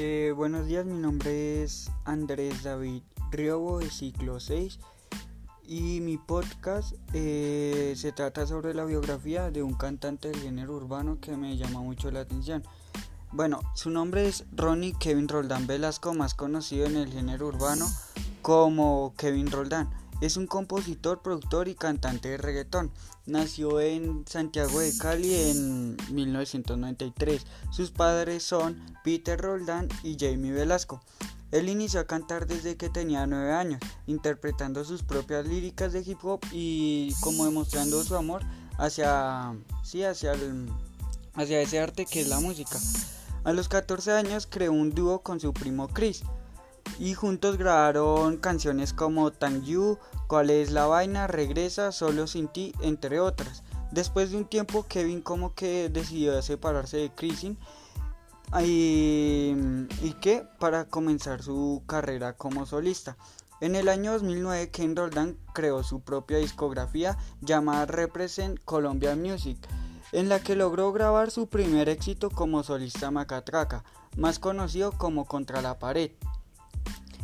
Eh, buenos días, mi nombre es Andrés David Riobo de ciclo 6 y mi podcast eh, se trata sobre la biografía de un cantante del género urbano que me llama mucho la atención. Bueno, su nombre es Ronnie Kevin Roldán Velasco, más conocido en el género urbano como Kevin Roldán. Es un compositor, productor y cantante de reggaetón. Nació en Santiago de Cali en 1993. Sus padres son Peter Roldán y Jamie Velasco. Él inició a cantar desde que tenía 9 años, interpretando sus propias líricas de hip hop y como demostrando su amor hacia, sí, hacia, hacia ese arte que es la música. A los 14 años creó un dúo con su primo Chris y juntos grabaron canciones como Thank You, Cuál es la vaina, Regresa, Solo sin ti, entre otras. Después de un tiempo Kevin como que decidió separarse de Chrisin y, y para comenzar su carrera como solista. En el año 2009 Ken Roldán creó su propia discografía llamada Represent Colombia Music, en la que logró grabar su primer éxito como solista macatraca, más conocido como Contra la Pared.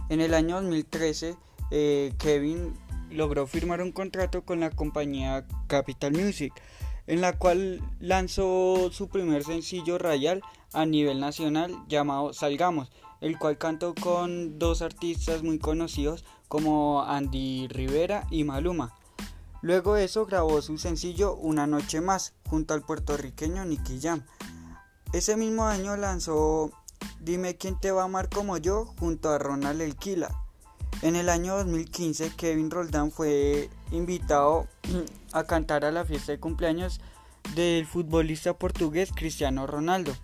En el año 2013, eh, Kevin logró firmar un contrato con la compañía Capital Music, en la cual lanzó su primer sencillo radial a nivel nacional llamado Salgamos, el cual cantó con dos artistas muy conocidos como Andy Rivera y Maluma. Luego de eso grabó su sencillo Una Noche Más junto al puertorriqueño Nicky Jam. Ese mismo año lanzó Dime quién te va a amar como yo junto a Ronald Elquila. En el año 2015 Kevin Roldán fue invitado a cantar a la fiesta de cumpleaños del futbolista portugués Cristiano Ronaldo.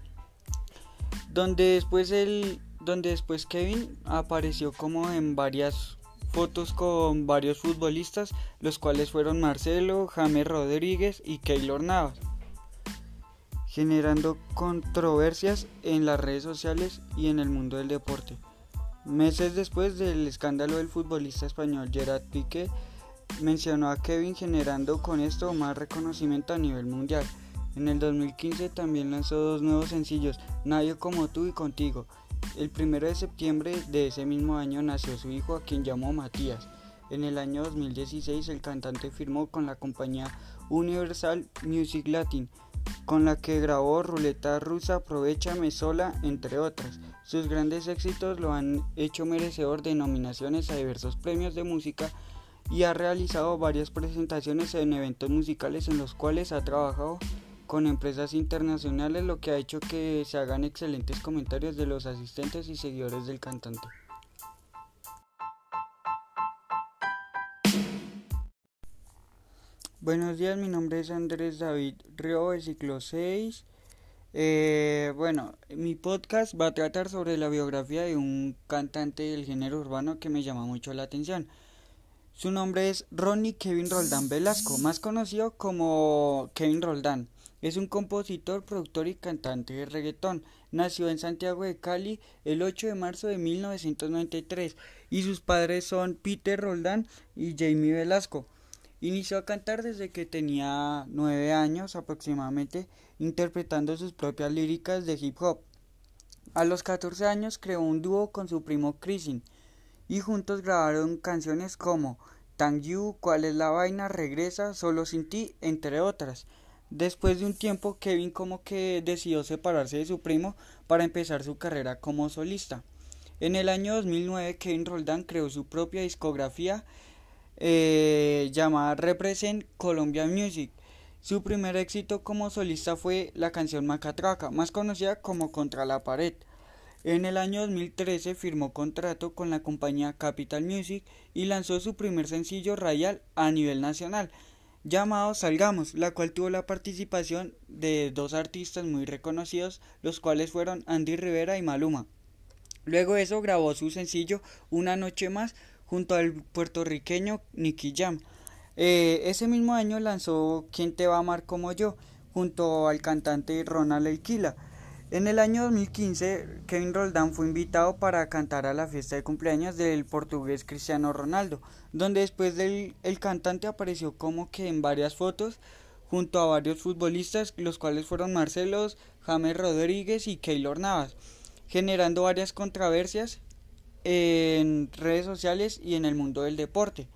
Donde después, el, donde después Kevin apareció como en varias fotos con varios futbolistas, los cuales fueron Marcelo, James Rodríguez y Keylor Navas generando controversias en las redes sociales y en el mundo del deporte. Meses después del escándalo del futbolista español Gerard Piqué, mencionó a Kevin generando con esto más reconocimiento a nivel mundial. En el 2015 también lanzó dos nuevos sencillos, Nadie como tú y Contigo. El 1 de septiembre de ese mismo año nació su hijo a quien llamó Matías. En el año 2016 el cantante firmó con la compañía Universal Music Latin con la que grabó Ruleta Rusa, Aprovechame Sola, entre otras. Sus grandes éxitos lo han hecho merecedor de nominaciones a diversos premios de música y ha realizado varias presentaciones en eventos musicales en los cuales ha trabajado con empresas internacionales, lo que ha hecho que se hagan excelentes comentarios de los asistentes y seguidores del cantante. Buenos días, mi nombre es Andrés David Río de Ciclo 6. Eh, bueno, mi podcast va a tratar sobre la biografía de un cantante del género urbano que me llama mucho la atención. Su nombre es Ronnie Kevin Roldán Velasco, más conocido como Kevin Roldán. Es un compositor, productor y cantante de reggaetón. Nació en Santiago de Cali el 8 de marzo de 1993 y sus padres son Peter Roldán y Jamie Velasco. Inició a cantar desde que tenía nueve años aproximadamente, interpretando sus propias líricas de hip hop. A los 14 años creó un dúo con su primo Chrisin y juntos grabaron canciones como Thank You, Cuál es la vaina, Regresa, Solo sin ti, entre otras. Después de un tiempo, Kevin como que decidió separarse de su primo para empezar su carrera como solista. En el año 2009, Kevin Roldán creó su propia discografía eh, llamada Represent Colombia Music. Su primer éxito como solista fue la canción Macatraca, más conocida como Contra la Pared. En el año 2013 firmó contrato con la compañía Capital Music y lanzó su primer sencillo radial a nivel nacional, llamado Salgamos, la cual tuvo la participación de dos artistas muy reconocidos, los cuales fueron Andy Rivera y Maluma. Luego de eso grabó su sencillo Una Noche Más junto al puertorriqueño Nicky Jam. Eh, ese mismo año lanzó ¿Quién te va a amar como yo? junto al cantante Ronald Elquila. En el año 2015, Kevin Roldán fue invitado para cantar a la fiesta de cumpleaños del portugués Cristiano Ronaldo, donde después del el cantante apareció como que en varias fotos junto a varios futbolistas, los cuales fueron Marcelos, James Rodríguez y Keylor Navas. generando varias controversias en redes sociales y en el mundo del deporte.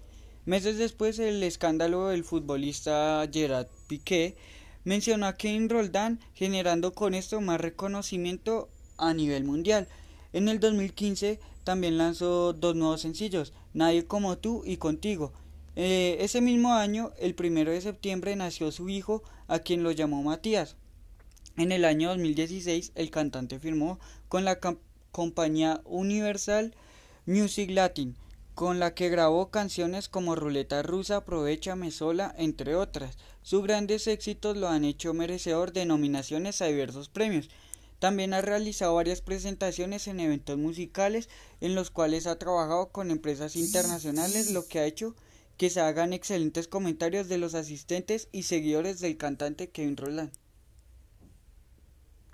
Meses después, el escándalo del futbolista Gerard Piqué mencionó a Kevin Roldán, generando con esto más reconocimiento a nivel mundial. En el 2015 también lanzó dos nuevos sencillos, Nadie como tú y Contigo. Eh, ese mismo año, el primero de septiembre, nació su hijo, a quien lo llamó Matías. En el año 2016, el cantante firmó con la compañía Universal Music Latin, con la que grabó canciones como Ruleta Rusa, Aprovechame Sola, entre otras. Sus grandes éxitos lo han hecho merecedor de nominaciones a diversos premios. También ha realizado varias presentaciones en eventos musicales en los cuales ha trabajado con empresas internacionales, lo que ha hecho que se hagan excelentes comentarios de los asistentes y seguidores del cantante Kevin Roland.